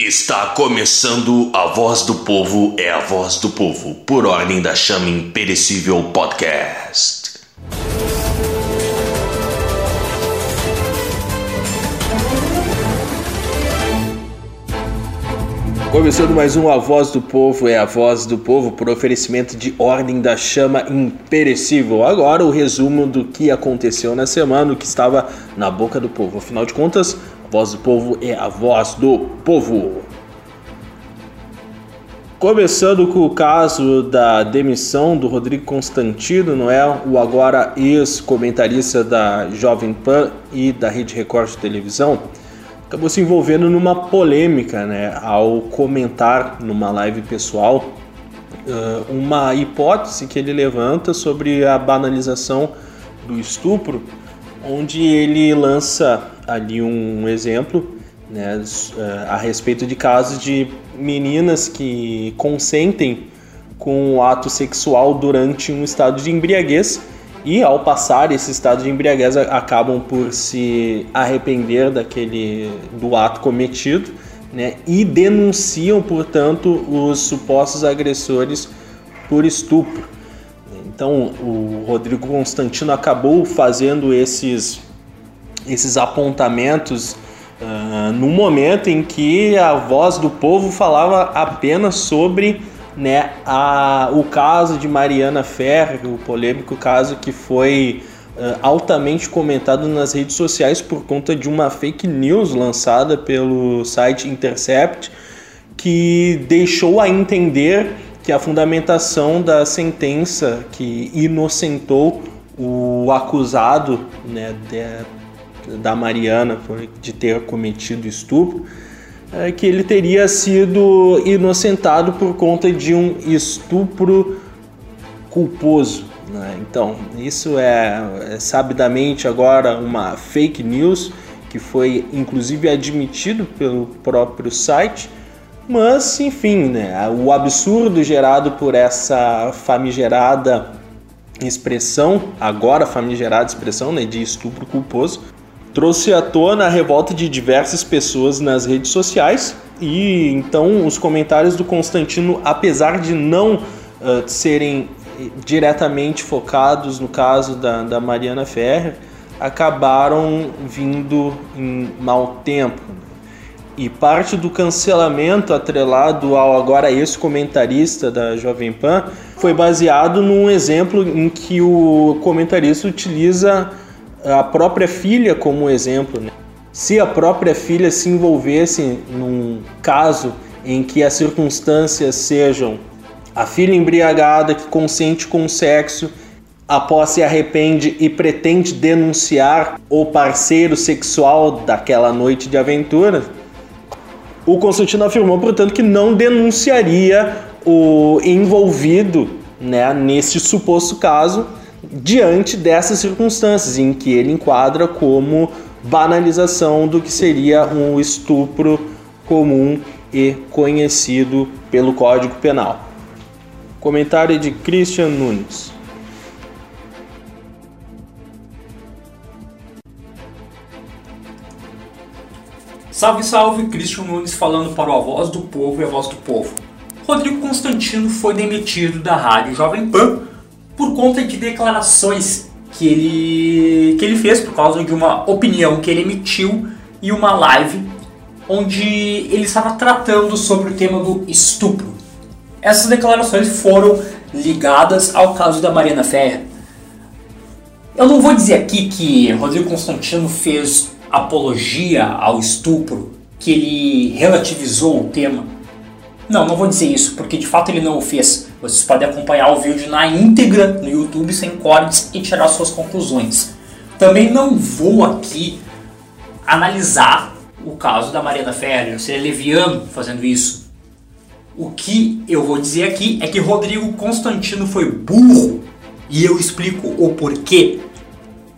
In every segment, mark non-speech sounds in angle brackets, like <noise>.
Está começando a Voz do Povo é a Voz do Povo, por ordem da Chama Imperecível Podcast. Começando mais um A Voz do Povo é a Voz do Povo por oferecimento de Ordem da Chama Imperecível. Agora o resumo do que aconteceu na semana, o que estava na boca do povo. Afinal de contas, Voz do Povo é a Voz do Povo. Começando com o caso da demissão do Rodrigo Constantino, não é? O agora ex-comentarista da Jovem Pan e da Rede Record de televisão acabou se envolvendo numa polêmica, né, ao comentar numa live pessoal uma hipótese que ele levanta sobre a banalização do estupro, onde ele lança ali um exemplo né, uh, a respeito de casos de meninas que consentem com o ato sexual durante um estado de embriaguez e ao passar esse estado de embriaguez acabam por se arrepender daquele do ato cometido, né? E denunciam, portanto, os supostos agressores por estupro. Então, o Rodrigo Constantino acabou fazendo esses esses apontamentos uh, no momento em que a voz do povo falava apenas sobre né, a, o caso de Mariana Ferrer, o polêmico caso que foi uh, altamente comentado nas redes sociais por conta de uma fake news lançada pelo site Intercept, que deixou a entender que a fundamentação da sentença que inocentou o acusado né, de, da Mariana de ter cometido estupro é, que ele teria sido inocentado por conta de um estupro culposo. Né? Então, isso é, é sabidamente agora uma fake news que foi inclusive admitido pelo próprio site. Mas, enfim, né, o absurdo gerado por essa famigerada expressão, agora famigerada expressão né, de estupro culposo, trouxe à tona a revolta de diversas pessoas nas redes sociais e então os comentários do Constantino, apesar de não uh, serem diretamente focados no caso da, da Mariana Ferrer, acabaram vindo em mau tempo. E parte do cancelamento atrelado ao agora ex-comentarista da Jovem Pan foi baseado num exemplo em que o comentarista utiliza a própria filha como exemplo. Né? Se a própria filha se envolvesse num caso em que as circunstâncias sejam a filha embriagada que consente com o sexo, após se arrepende e pretende denunciar o parceiro sexual daquela noite de aventura, o Constantino afirmou, portanto, que não denunciaria o envolvido né, nesse suposto caso diante dessas circunstâncias em que ele enquadra como banalização do que seria um estupro comum e conhecido pelo Código Penal. Comentário de Christian Nunes. Salve, salve, Christian Nunes falando para o A Voz do Povo e a Voz do Povo. Rodrigo Constantino foi demitido da Rádio Jovem Pan por conta de declarações que ele, que ele fez por causa de uma opinião que ele emitiu em uma live onde ele estava tratando sobre o tema do estupro. Essas declarações foram ligadas ao caso da Mariana Ferrer. Eu não vou dizer aqui que Rodrigo Constantino fez apologia ao estupro, que ele relativizou o tema. Não, não vou dizer isso, porque de fato ele não o fez. Vocês podem acompanhar o vídeo na íntegra no YouTube sem cortes e tirar suas conclusões. Também não vou aqui analisar o caso da Mariana Ferrer, seria leviano fazendo isso. O que eu vou dizer aqui é que Rodrigo Constantino foi burro e eu explico o porquê.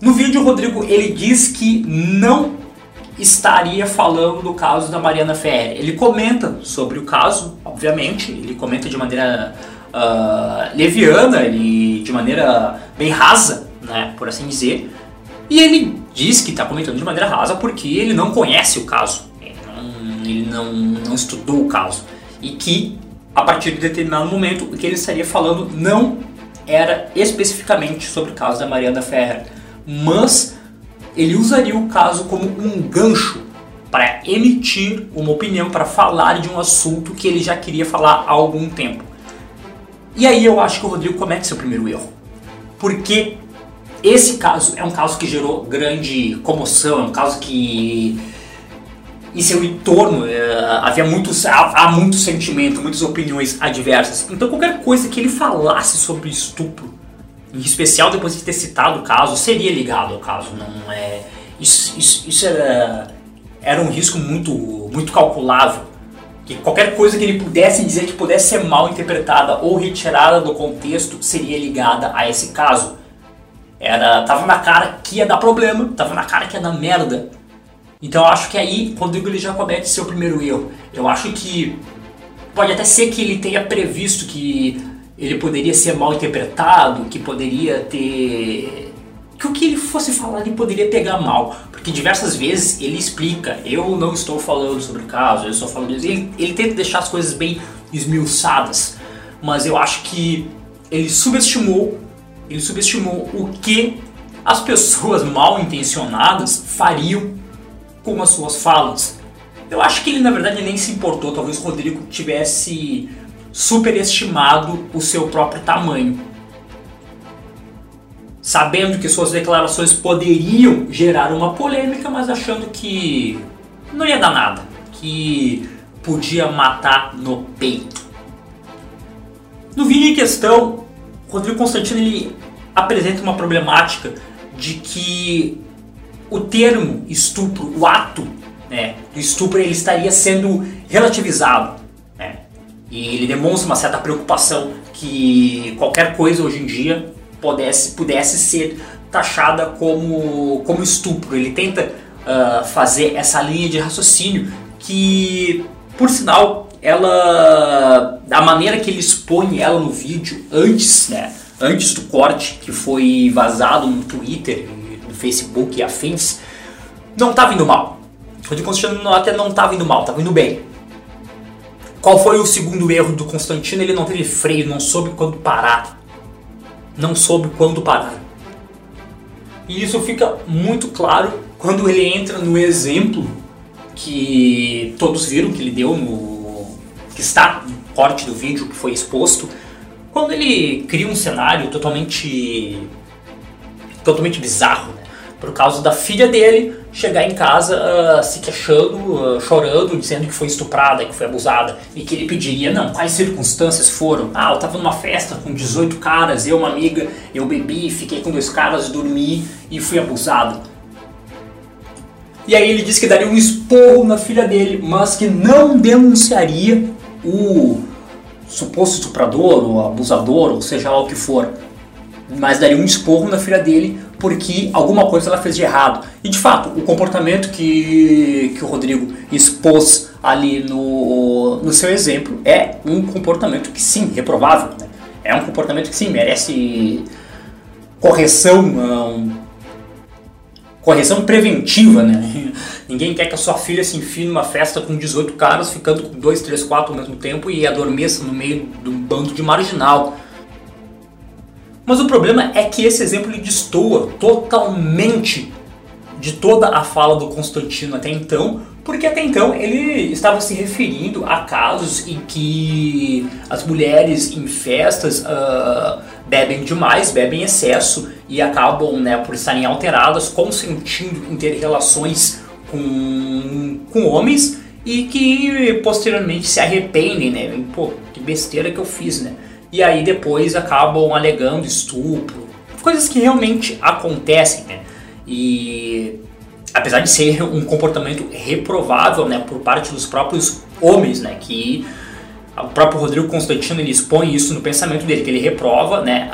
No vídeo, Rodrigo ele diz que não estaria falando do caso da Mariana Ferrer. Ele comenta sobre o caso, obviamente, ele comenta de maneira uh, leviana, ele de maneira bem rasa, né, por assim dizer. E ele diz que está comentando de maneira rasa porque ele não conhece o caso. Ele não, ele não, não estudou o caso. E que, a partir de determinado momento, o que ele estaria falando não era especificamente sobre o caso da Mariana Ferrer, mas ele usaria o caso como um gancho para emitir uma opinião, para falar de um assunto que ele já queria falar há algum tempo. E aí eu acho que o Rodrigo comete seu primeiro erro. Porque esse caso é um caso que gerou grande comoção, é um caso que em seu entorno é, havia muitos, há, há muito sentimento, muitas opiniões adversas. Então qualquer coisa que ele falasse sobre estupro, em especial depois de ter citado o caso, seria ligado ao caso. Não é isso, isso, isso era, era um risco muito, muito calculável. Que qualquer coisa que ele pudesse dizer que pudesse ser mal interpretada ou retirada do contexto seria ligada a esse caso. Era, tava na cara que ia dar problema, tava na cara que ia dar merda. Então eu acho que aí Rodrigo ele já comete seu primeiro erro. Eu acho que pode até ser que ele tenha previsto que ele poderia ser mal interpretado, que poderia ter que o que ele fosse falar ele poderia pegar mal, porque diversas vezes ele explica, eu não estou falando sobre o caso, eu estou falando ele, ele tenta deixar as coisas bem esmiuçadas, mas eu acho que ele subestimou, ele subestimou o que as pessoas mal intencionadas fariam com as suas falas. Eu acho que ele na verdade nem se importou, talvez o Rodrigo tivesse superestimado o seu próprio tamanho sabendo que suas declarações poderiam gerar uma polêmica, mas achando que não ia dar nada, que podia matar no peito. No vídeo em questão, Rodrigo Constantino ele apresenta uma problemática de que o termo estupro, o ato né, do estupro, ele estaria sendo relativizado. Né? E ele demonstra uma certa preocupação que qualquer coisa hoje em dia pudesse, pudesse ser taxada como, como estupro. Ele tenta uh, fazer essa linha de raciocínio que, por sinal, ela a maneira que ele expõe ela no vídeo antes, né, antes do corte que foi vazado no Twitter, no Facebook e afins, não tá vindo mal. O de Constantino até não tá vindo mal, tá vindo bem. Qual foi o segundo erro do Constantino? Ele não teve freio, não soube quando parar não soube quando parar. E isso fica muito claro quando ele entra no exemplo que todos viram que ele deu no que está no corte do vídeo que foi exposto, quando ele cria um cenário totalmente totalmente bizarro? Por causa da filha dele chegar em casa uh, se queixando, uh, chorando, dizendo que foi estuprada, que foi abusada e que ele pediria, não, quais circunstâncias foram? Ah, eu tava numa festa com 18 caras, eu uma amiga, eu bebi, fiquei com dois caras, dormi e fui abusado. E aí ele disse que daria um esporro na filha dele, mas que não denunciaria o suposto estuprador ou abusador, ou seja lá o que for, mas daria um esporro na filha dele porque alguma coisa ela fez de errado. E de fato, o comportamento que, que o Rodrigo expôs ali no, no seu exemplo é um comportamento que sim, reprovável. Né? É um comportamento que sim, merece correção, um, correção preventiva, né? <laughs> Ninguém quer que a sua filha se enfie numa festa com 18 caras, ficando com 2, 3, 4 ao mesmo tempo e adormeça no meio de um bando de marginal. Mas o problema é que esse exemplo ele destoa totalmente de toda a fala do Constantino até então, porque até então ele estava se referindo a casos em que as mulheres em festas uh, bebem demais, bebem em excesso e acabam, né, por estarem alteradas, consentindo em ter relações com, com homens e que posteriormente se arrependem, né? Pô, que besteira que eu fiz, né? E aí depois acabam alegando estupro, coisas que realmente acontecem, né? E apesar de ser um comportamento reprovável, né, por parte dos próprios homens, né, que o próprio Rodrigo Constantino ele expõe isso no pensamento dele, que ele reprova, né,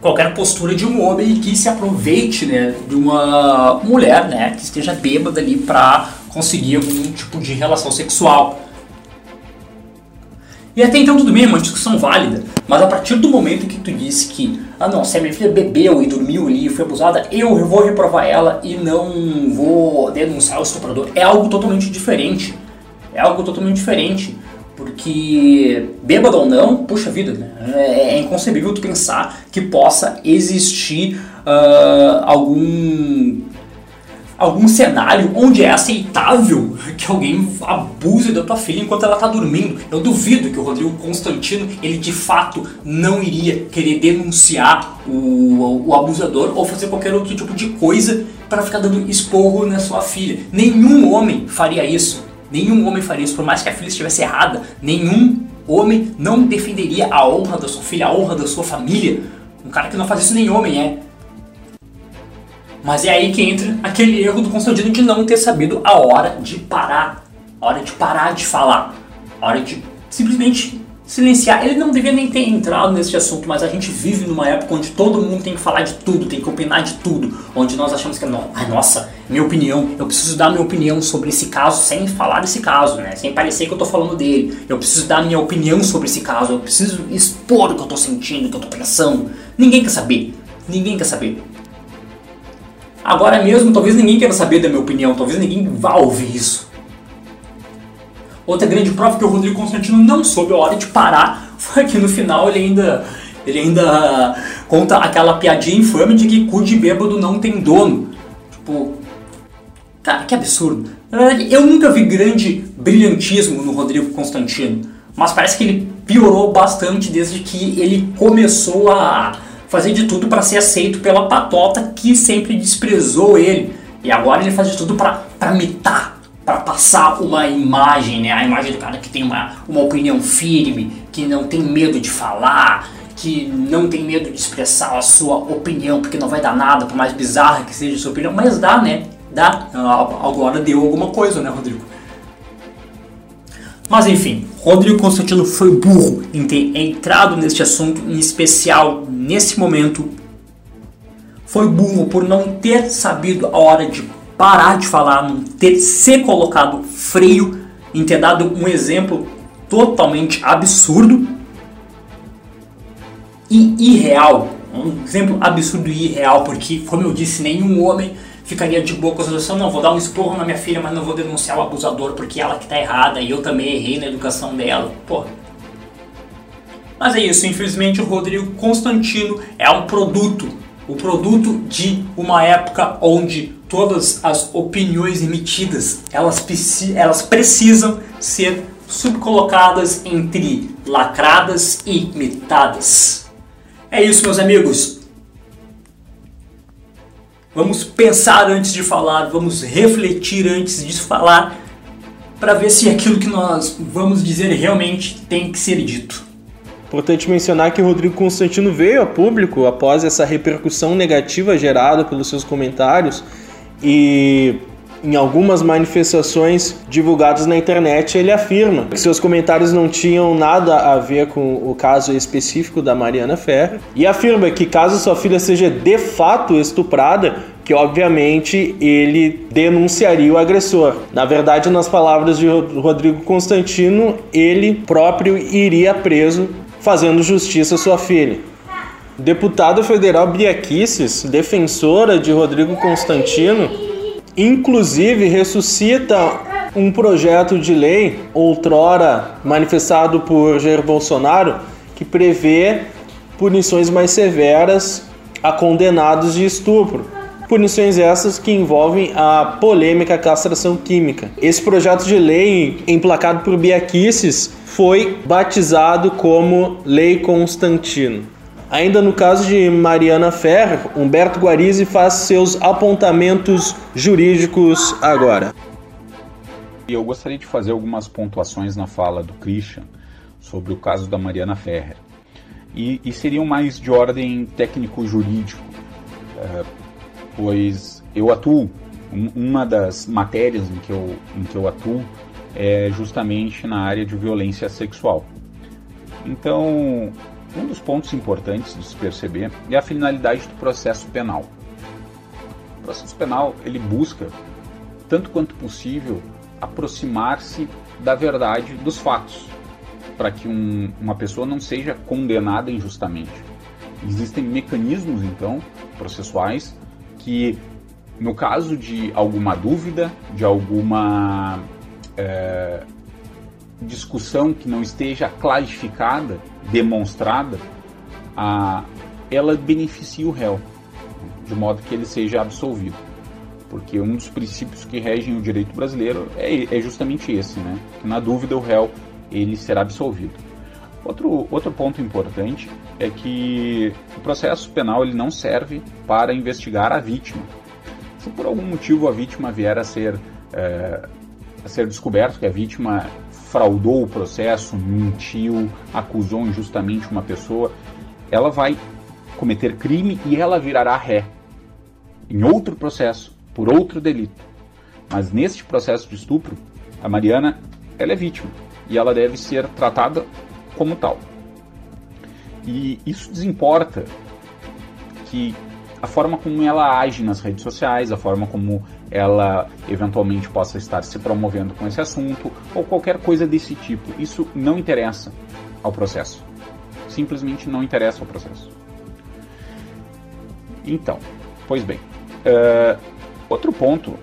qualquer postura de um homem que se aproveite, né, de uma mulher, né, que esteja bêbada ali para conseguir algum tipo de relação sexual. E até então tudo bem, uma discussão válida, mas a partir do momento que tu disse que ah não, se a minha filha bebeu e dormiu ali e foi abusada, eu vou reprovar ela e não vou denunciar o estuprador. É algo totalmente diferente. É algo totalmente diferente. Porque, bêbado ou não, puxa vida, né? é, é inconcebível tu pensar que possa existir uh, algum algum cenário onde é aceitável que alguém abuse da tua filha enquanto ela está dormindo. Eu duvido que o Rodrigo Constantino, ele de fato não iria querer denunciar o, o abusador ou fazer qualquer outro tipo de coisa para ficar dando esporro na sua filha. Nenhum homem faria isso. Nenhum homem faria isso, por mais que a filha estivesse errada. Nenhum homem não defenderia a honra da sua filha, a honra da sua família. Um cara que não faz isso nem homem é. Mas é aí que entra aquele erro do Constantino de não ter sabido a hora de parar, a hora de parar de falar, a hora de simplesmente silenciar. Ele não devia nem ter entrado nesse assunto, mas a gente vive numa época onde todo mundo tem que falar de tudo, tem que opinar de tudo, onde nós achamos que não, ai nossa, minha opinião, eu preciso dar minha opinião sobre esse caso sem falar desse caso, né? Sem parecer que eu tô falando dele. Eu preciso dar minha opinião sobre esse caso, eu preciso expor o que eu tô sentindo, o que eu tô pensando. Ninguém quer saber. Ninguém quer saber. Agora mesmo, talvez ninguém queira saber da minha opinião, talvez ninguém vá ouvir isso. Outra grande prova que o Rodrigo Constantino não soube a hora de parar <laughs> foi que no final ele ainda, ele ainda conta aquela piadinha infame de que cu de bêbado não tem dono. Tipo, cara, que absurdo. Eu nunca vi grande brilhantismo no Rodrigo Constantino, mas parece que ele piorou bastante desde que ele começou a fazer de tudo para ser aceito pela patota que sempre desprezou ele. E agora ele faz de tudo para mitar, para passar uma imagem, né? A imagem do cara que tem uma, uma opinião firme, que não tem medo de falar, que não tem medo de expressar a sua opinião, porque não vai dar nada, por mais bizarra que seja a sua opinião, mas dá, né? Dá. Agora deu alguma coisa, né, Rodrigo? Mas enfim, Rodrigo Constantino foi burro em ter entrado neste assunto, em especial nesse momento. Foi burro por não ter sabido a hora de parar de falar, não ter se colocado freio, em ter dado um exemplo totalmente absurdo e irreal. Um exemplo absurdo e irreal, porque, como eu disse, nenhum homem ficaria de boa com a solução, não, vou dar um esporro na minha filha, mas não vou denunciar o abusador porque ela que tá errada e eu também errei na educação dela. Pô. Mas é isso, infelizmente o Rodrigo Constantino é um produto, o produto de uma época onde todas as opiniões emitidas, elas, elas precisam ser subcolocadas entre lacradas e mitadas. É isso, meus amigos. Vamos pensar antes de falar, vamos refletir antes de falar, para ver se aquilo que nós vamos dizer realmente tem que ser dito. Importante mencionar que Rodrigo Constantino veio a público após essa repercussão negativa gerada pelos seus comentários e em algumas manifestações divulgadas na internet, ele afirma que seus comentários não tinham nada a ver com o caso específico da Mariana Ferrer e afirma que caso sua filha seja de fato estuprada, que obviamente ele denunciaria o agressor. Na verdade, nas palavras de Rodrigo Constantino, ele próprio iria preso fazendo justiça à sua filha. Deputada federal Biaquices, defensora de Rodrigo Constantino, inclusive ressuscita um projeto de lei, outrora manifestado por Jair Bolsonaro, que prevê punições mais severas a condenados de estupro. Punições essas que envolvem a polêmica castração química. Esse projeto de lei, emplacado por Biaquices, foi batizado como Lei Constantino. Ainda no caso de Mariana Ferrer, Humberto Guarizzi faz seus apontamentos jurídicos agora. Eu gostaria de fazer algumas pontuações na fala do Christian sobre o caso da Mariana Ferrer. E, e seriam mais de ordem técnico-jurídico, é, pois eu atuo, uma das matérias em que eu, em que eu atuo é justamente na área de violência sexual. Então, um dos pontos importantes de se perceber é a finalidade do processo penal. O processo penal ele busca, tanto quanto possível, aproximar-se da verdade dos fatos, para que um, uma pessoa não seja condenada injustamente. Existem mecanismos, então, processuais que, no caso de alguma dúvida, de alguma é, discussão que não esteja clarificada, demonstrada, a, ela beneficia o réu, de modo que ele seja absolvido. Porque um dos princípios que regem o direito brasileiro é, é justamente esse, né? Que na dúvida o réu ele será absolvido. Outro, outro ponto importante é que o processo penal ele não serve para investigar a vítima. Se por algum motivo a vítima vier a ser, é, a ser descoberto que a vítima fraudou o processo, mentiu, acusou injustamente uma pessoa, ela vai cometer crime e ela virará ré em outro processo, por outro delito. Mas neste processo de estupro, a Mariana ela é vítima e ela deve ser tratada como tal. E isso desimporta que a forma como ela age nas redes sociais, a forma como ela eventualmente possa estar se promovendo com esse assunto, ou qualquer coisa desse tipo, isso não interessa ao processo. Simplesmente não interessa ao processo. Então, pois bem, uh, outro ponto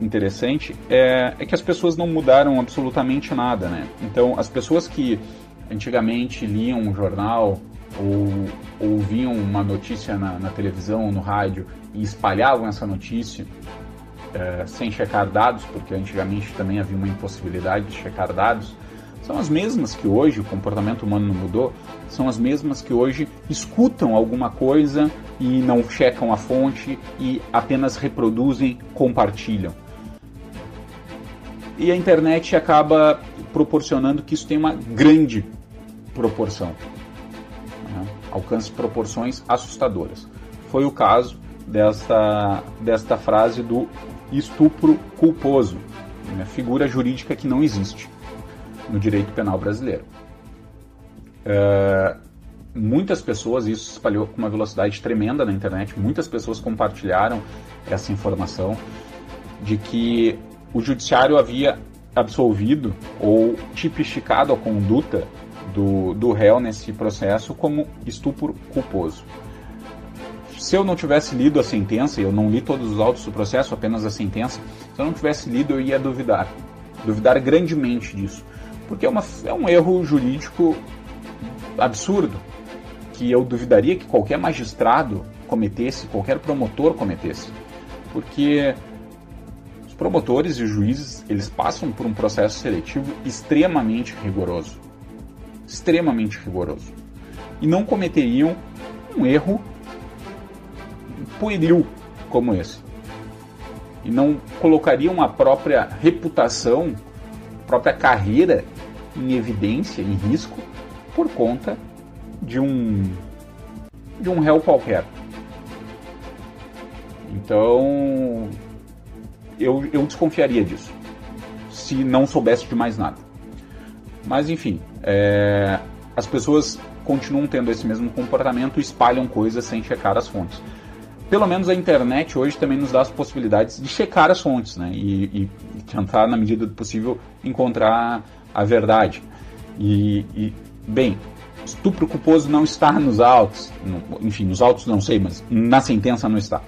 interessante é, é, que as pessoas não mudaram absolutamente nada, né? Então, as pessoas que antigamente liam um jornal ou ouviam uma notícia na, na televisão no rádio e espalhavam essa notícia é, sem checar dados, porque antigamente também havia uma impossibilidade de checar dados, são as mesmas que hoje, o comportamento humano não mudou, são as mesmas que hoje escutam alguma coisa e não checam a fonte e apenas reproduzem, compartilham. E a internet acaba proporcionando que isso tem uma grande proporção. Né? Alcança proporções assustadoras. Foi o caso desta, desta frase do estupro culposo, né? figura jurídica que não existe no direito penal brasileiro. É, muitas pessoas, isso espalhou com uma velocidade tremenda na internet, muitas pessoas compartilharam essa informação de que o judiciário havia absolvido ou tipificado a conduta do, do réu nesse processo como estupro culposo. Se eu não tivesse lido a sentença, eu não li todos os autos do processo, apenas a sentença, se eu não tivesse lido, eu ia duvidar. Duvidar grandemente disso. Porque é, uma, é um erro jurídico absurdo, que eu duvidaria que qualquer magistrado cometesse, qualquer promotor cometesse. Porque os promotores e os juízes, eles passam por um processo seletivo extremamente rigoroso. Extremamente rigoroso. E não cometeriam um erro pueril como esse. E não colocariam a própria reputação, a própria carreira em evidência, em risco, por conta de um de um réu qualquer. Então, eu, eu desconfiaria disso, se não soubesse de mais nada. Mas, enfim, é, as pessoas continuam tendo esse mesmo comportamento e espalham coisas sem checar as fontes. Pelo menos a internet hoje também nos dá as possibilidades de checar as fontes né? e, e tentar, na medida do possível, encontrar a verdade. E, e, bem, estupro culposo não está nos autos, no, enfim, nos autos não sei, mas na sentença não está.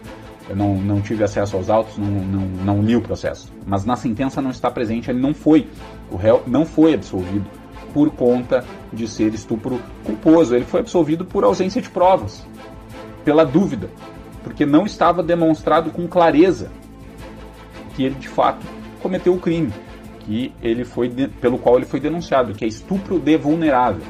Eu não, não tive acesso aos autos, não, não, não li o processo. Mas na sentença não está presente, ele não foi, o réu não foi absolvido por conta de ser estupro culposo. Ele foi absolvido por ausência de provas, pela dúvida, porque não estava demonstrado com clareza que ele de fato cometeu o crime que ele foi pelo qual ele foi denunciado, que é estupro de vulnerável.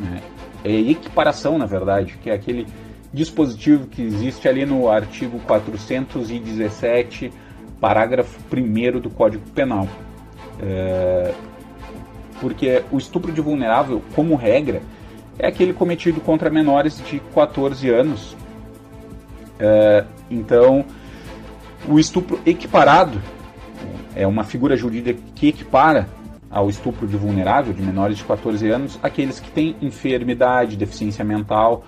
Né? É equiparação, na verdade, que é aquele dispositivo que existe ali no artigo 417, parágrafo 1 do Código Penal. É, porque o estupro de vulnerável, como regra, é aquele cometido contra menores de 14 anos. É, então, o estupro equiparado é uma figura jurídica que equipara ao estupro de vulnerável, de menores de 14 anos, aqueles que têm enfermidade, deficiência mental,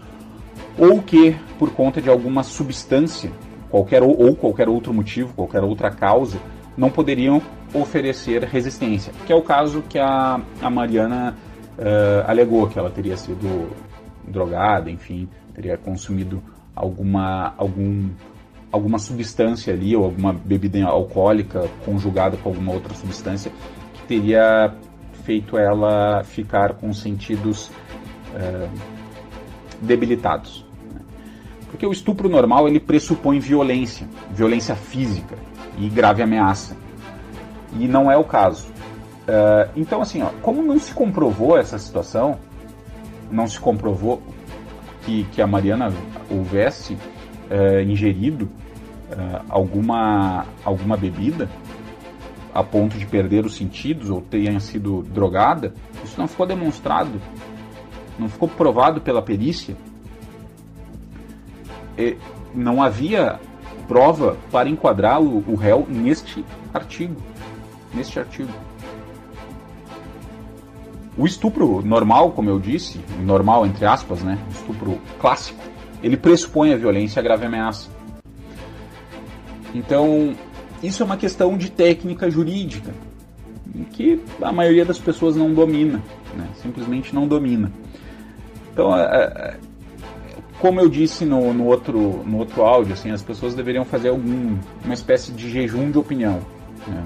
ou que, por conta de alguma substância, qualquer ou, ou qualquer outro motivo, qualquer outra causa, não poderiam oferecer resistência, que é o caso que a, a Mariana uh, alegou, que ela teria sido drogada, enfim, teria consumido alguma, algum, alguma substância ali, ou alguma bebida alcoólica conjugada com alguma outra substância, que teria feito ela ficar com sentidos uh, debilitados. Né? Porque o estupro normal ele pressupõe violência, violência física e grave ameaça. E não é o caso. Uh, então, assim, ó, como não se comprovou essa situação, não se comprovou que, que a Mariana houvesse uh, ingerido uh, alguma, alguma bebida a ponto de perder os sentidos ou tenha sido drogada, isso não ficou demonstrado, não ficou provado pela perícia. E não havia prova para enquadrar o, o réu neste artigo. Neste artigo. O estupro normal, como eu disse, normal entre aspas, né? Estupro clássico, ele pressupõe a violência e a grave ameaça. Então, isso é uma questão de técnica jurídica, que a maioria das pessoas não domina, né? simplesmente não domina. Então, como eu disse no, no, outro, no outro áudio, assim, as pessoas deveriam fazer algum, uma espécie de jejum de opinião. Né?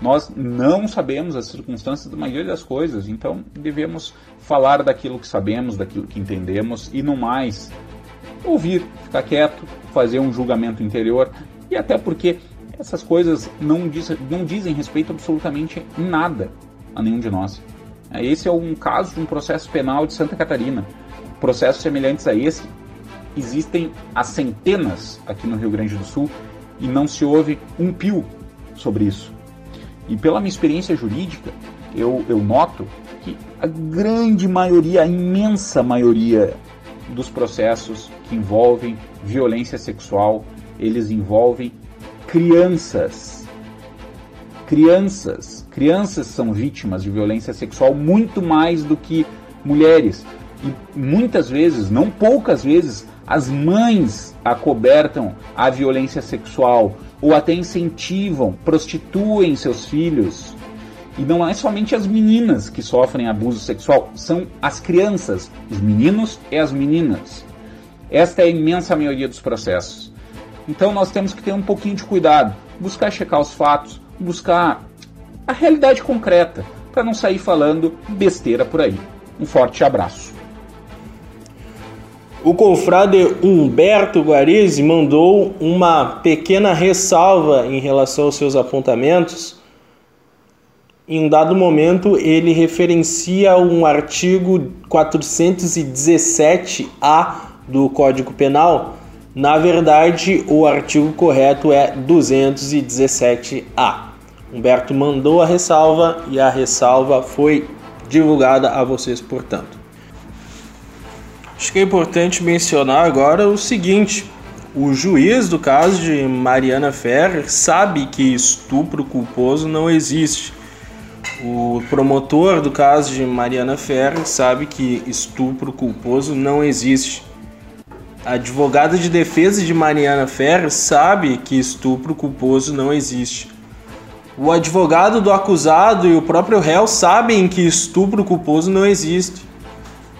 Nós não sabemos as circunstâncias da maioria das coisas, então devemos falar daquilo que sabemos, daquilo que entendemos e no mais ouvir, ficar quieto, fazer um julgamento interior e até porque essas coisas não, diz, não dizem respeito absolutamente nada a nenhum de nós. Esse é um caso de um processo penal de Santa Catarina. Processos semelhantes a esse existem há centenas aqui no Rio Grande do Sul e não se ouve um pio sobre isso. E pela minha experiência jurídica, eu, eu noto que a grande maioria, a imensa maioria dos processos que envolvem violência sexual, eles envolvem crianças. Crianças. Crianças são vítimas de violência sexual muito mais do que mulheres. E muitas vezes, não poucas vezes, as mães acobertam a violência sexual ou até incentivam, prostituem seus filhos. E não é somente as meninas que sofrem abuso sexual, são as crianças, os meninos e as meninas. Esta é a imensa maioria dos processos. Então nós temos que ter um pouquinho de cuidado, buscar checar os fatos, buscar a realidade concreta, para não sair falando besteira por aí. Um forte abraço. O confrade Humberto Guarizi mandou uma pequena ressalva em relação aos seus apontamentos. Em um dado momento, ele referencia um artigo 417-A do Código Penal, na verdade, o artigo correto é 217A. Humberto mandou a ressalva e a ressalva foi divulgada a vocês, portanto. Acho que é importante mencionar agora o seguinte: o juiz do caso de Mariana Ferrer sabe que estupro culposo não existe. O promotor do caso de Mariana Ferrer sabe que estupro culposo não existe. A advogada de defesa de Mariana Ferrer sabe que estupro culposo não existe. O advogado do acusado e o próprio réu sabem que estupro culposo não existe.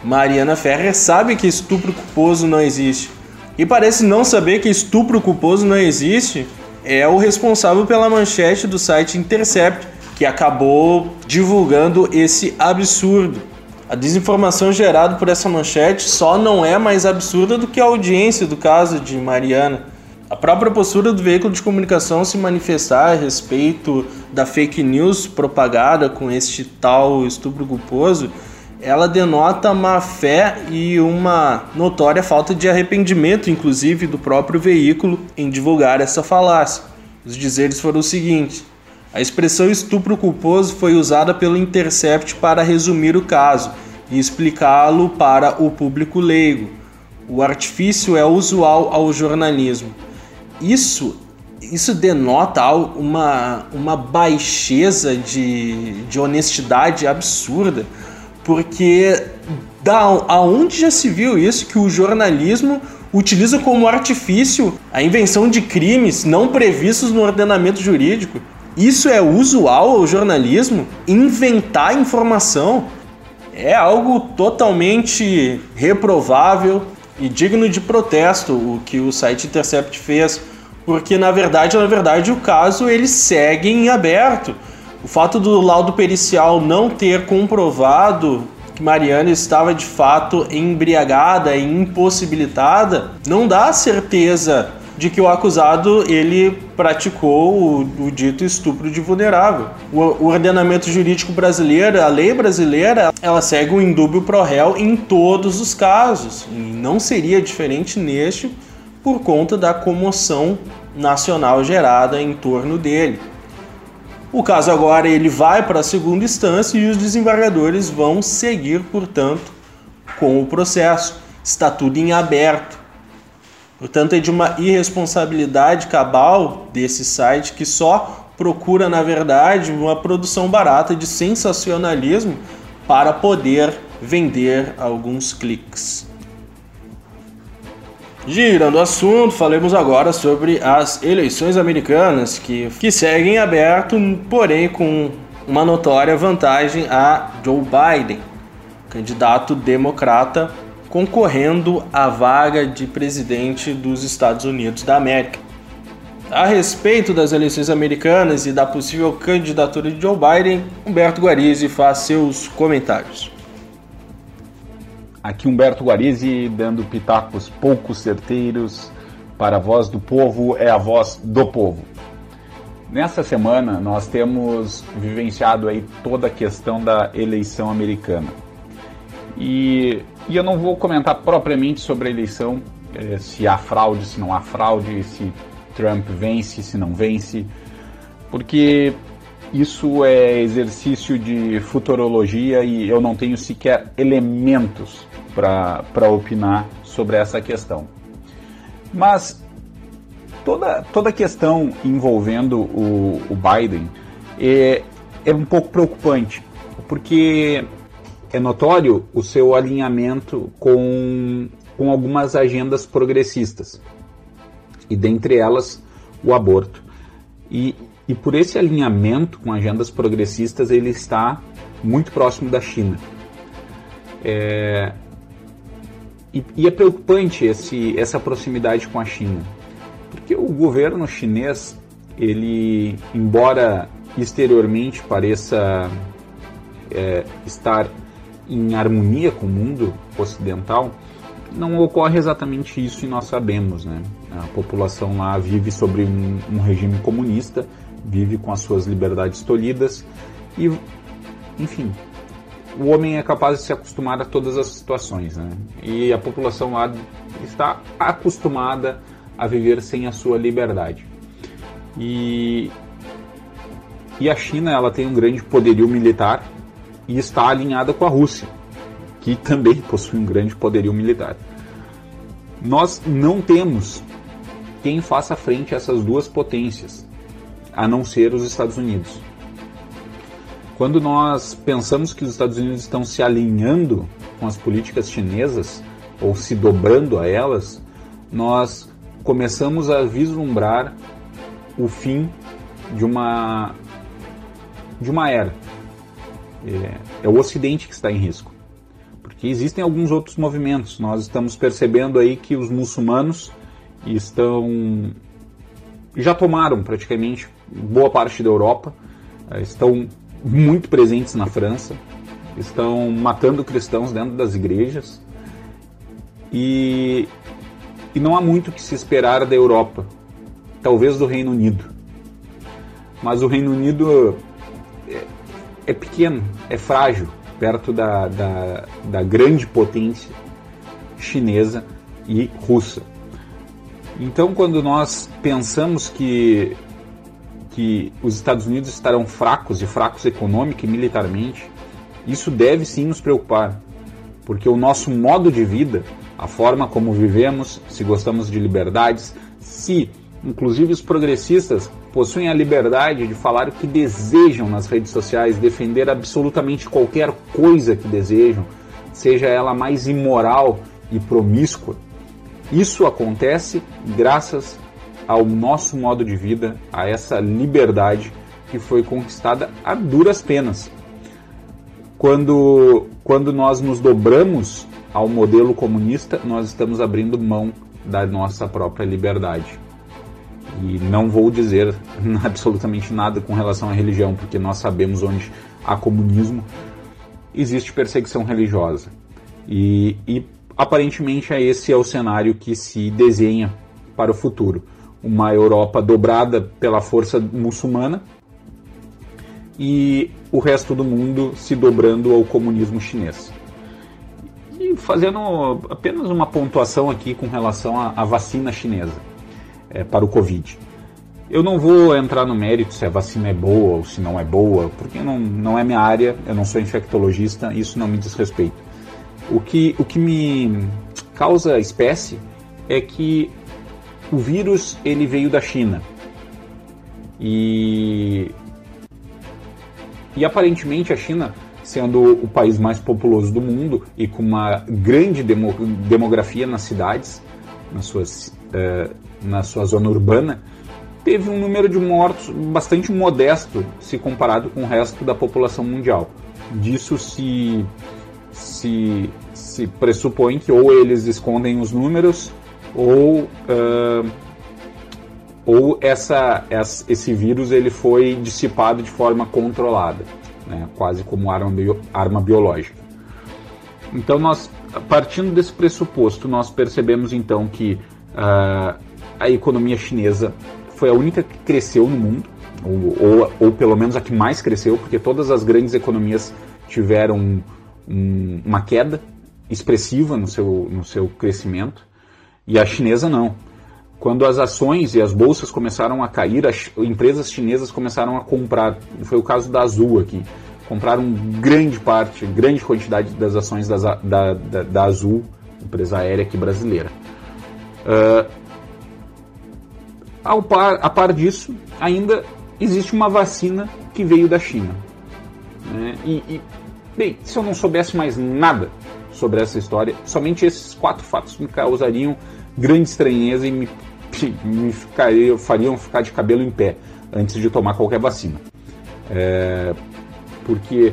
Mariana Ferrer sabe que estupro culposo não existe. E parece não saber que estupro culposo não existe é o responsável pela manchete do site Intercept, que acabou divulgando esse absurdo. A desinformação gerada por essa manchete só não é mais absurda do que a audiência do caso de Mariana. A própria postura do veículo de comunicação se manifestar a respeito da fake news propagada com este tal estupro culposo, ela denota má fé e uma notória falta de arrependimento, inclusive, do próprio veículo em divulgar essa falácia. Os dizeres foram os seguintes: a expressão estupro culposo foi usada pelo Intercept para resumir o caso e explicá-lo para o público leigo. O artifício é usual ao jornalismo. Isso, isso denota uma, uma baixeza de, de honestidade absurda, porque da, aonde já se viu isso que o jornalismo utiliza como artifício a invenção de crimes não previstos no ordenamento jurídico? Isso é usual ao jornalismo? Inventar informação é algo totalmente reprovável, e digno de protesto o que o site Intercept fez, porque na verdade, na verdade, o caso ele segue em aberto. O fato do laudo pericial não ter comprovado que Mariana estava de fato embriagada e impossibilitada não dá certeza de que o acusado ele praticou o, o dito estupro de vulnerável. O, o, ordenamento jurídico brasileiro, a lei brasileira, ela segue o indúbio pro réu em todos os casos. E não seria diferente neste por conta da comoção nacional gerada em torno dele. O caso agora ele vai para a segunda instância e os desembargadores vão seguir, portanto, com o processo. Está tudo em aberto. Portanto, é de uma irresponsabilidade cabal desse site que só procura, na verdade, uma produção barata de sensacionalismo para poder vender alguns cliques. Girando o assunto, falemos agora sobre as eleições americanas que, que seguem aberto, porém com uma notória vantagem a Joe Biden, candidato democrata concorrendo à vaga de presidente dos Estados Unidos da América. A respeito das eleições americanas e da possível candidatura de Joe Biden, Humberto Guarizzi faz seus comentários. Aqui Humberto Guarizzi dando pitacos poucos certeiros para a voz do povo é a voz do povo. Nessa semana nós temos vivenciado aí toda a questão da eleição americana. E e eu não vou comentar propriamente sobre a eleição, eh, se há fraude, se não há fraude, se Trump vence, se não vence, porque isso é exercício de futurologia e eu não tenho sequer elementos para opinar sobre essa questão. Mas toda, toda questão envolvendo o, o Biden é, é um pouco preocupante, porque é notório o seu alinhamento com, com algumas agendas progressistas, e dentre elas o aborto. E, e por esse alinhamento com agendas progressistas, ele está muito próximo da China. É, e, e, é preocupante esse, essa proximidade com a China, porque o governo chinês, ele, embora exteriormente pareça é, estar em harmonia com o mundo ocidental, não ocorre exatamente isso e nós sabemos. Né? A população lá vive sobre um, um regime comunista, vive com as suas liberdades tolhidas e, enfim, o homem é capaz de se acostumar a todas as situações. Né? E a população lá está acostumada a viver sem a sua liberdade. E, e a China ela tem um grande poderio militar e está alinhada com a Rússia, que também possui um grande poderio militar. Nós não temos quem faça frente a essas duas potências, a não ser os Estados Unidos. Quando nós pensamos que os Estados Unidos estão se alinhando com as políticas chinesas ou se dobrando a elas, nós começamos a vislumbrar o fim de uma de uma era é, é o Ocidente que está em risco. Porque existem alguns outros movimentos. Nós estamos percebendo aí que os muçulmanos estão já tomaram praticamente boa parte da Europa, é, estão muito presentes na França, estão matando cristãos dentro das igrejas e, e não há muito que se esperar da Europa, talvez do Reino Unido. Mas o Reino Unido é pequeno, é frágil, perto da, da, da grande potência chinesa e russa. Então, quando nós pensamos que, que os Estados Unidos estarão fracos, e fracos econômica e militarmente, isso deve sim nos preocupar, porque o nosso modo de vida, a forma como vivemos, se gostamos de liberdades, se inclusive os progressistas possuem a liberdade de falar o que desejam nas redes sociais, defender absolutamente qualquer coisa que desejam, seja ela mais imoral e promíscua. Isso acontece graças ao nosso modo de vida, a essa liberdade que foi conquistada a duras penas. Quando, quando nós nos dobramos ao modelo comunista, nós estamos abrindo mão da nossa própria liberdade. E não vou dizer <laughs> absolutamente nada com relação à religião, porque nós sabemos onde há comunismo, existe perseguição religiosa. E, e aparentemente é esse é o cenário que se desenha para o futuro. Uma Europa dobrada pela força muçulmana e o resto do mundo se dobrando ao comunismo chinês. E fazendo apenas uma pontuação aqui com relação à, à vacina chinesa é, para o Covid. Eu não vou entrar no mérito se a vacina é boa ou se não é boa, porque não, não é minha área, eu não sou infectologista, isso não me diz respeito. O que, o que me causa espécie é que o vírus ele veio da China. E, e aparentemente a China, sendo o país mais populoso do mundo e com uma grande demo, demografia nas cidades, nas suas, uh, na sua zona urbana, teve um número de mortos bastante modesto se comparado com o resto da população mundial. Disso se, se, se pressupõe que ou eles escondem os números ou, uh, ou essa, esse vírus ele foi dissipado de forma controlada, né, quase como arma, bio, arma biológica. Então nós, partindo desse pressuposto, nós percebemos então que uh, a economia chinesa foi a única que cresceu no mundo, ou, ou, ou, pelo menos a que mais cresceu, porque todas as grandes economias tiveram um, uma queda expressiva no seu, no seu crescimento, e a chinesa não. Quando as ações e as bolsas começaram a cair, as empresas chinesas começaram a comprar, foi o caso da Azul aqui, compraram grande parte, grande quantidade das ações das, da, da, da Azul, empresa aérea aqui brasileira. Uh, ao par, a par disso, ainda existe uma vacina que veio da China. Né? E, e, bem, se eu não soubesse mais nada sobre essa história, somente esses quatro fatos me causariam grande estranheza e me, me ficaria, fariam ficar de cabelo em pé antes de tomar qualquer vacina. É, porque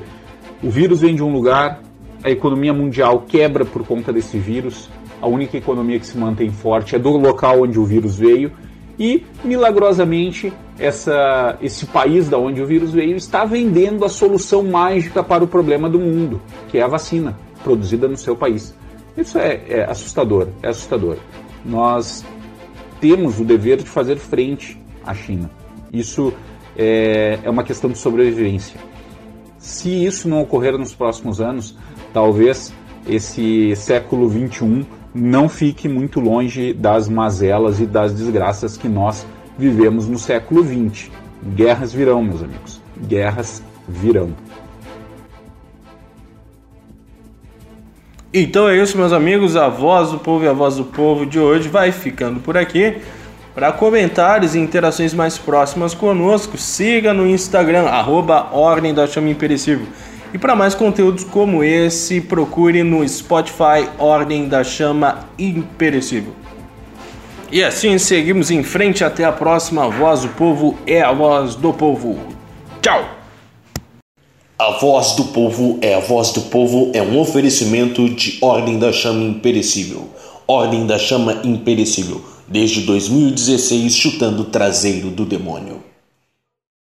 o vírus vem de um lugar, a economia mundial quebra por conta desse vírus, a única economia que se mantém forte é do local onde o vírus veio e milagrosamente essa, esse país da onde o vírus veio está vendendo a solução mágica para o problema do mundo, que é a vacina produzida no seu país. Isso é, é assustador, é assustador. Nós temos o dever de fazer frente à China. Isso é, é uma questão de sobrevivência. Se isso não ocorrer nos próximos anos, talvez esse século 21 não fique muito longe das mazelas e das desgraças que nós vivemos no século XX. Guerras virão, meus amigos. Guerras virão. Então é isso, meus amigos. A voz do povo e a voz do povo de hoje vai ficando por aqui. Para comentários e interações mais próximas conosco, siga no Instagram, arroba Ordem da Chama Imperecível. E para mais conteúdos como esse, procure no Spotify Ordem da Chama Imperecível. E assim seguimos em frente até a próxima. Voz do povo é a voz do povo. Tchau! A voz do povo é a voz do povo é um oferecimento de Ordem da Chama Imperecível. Ordem da Chama Imperecível, desde 2016 chutando o traseiro do demônio.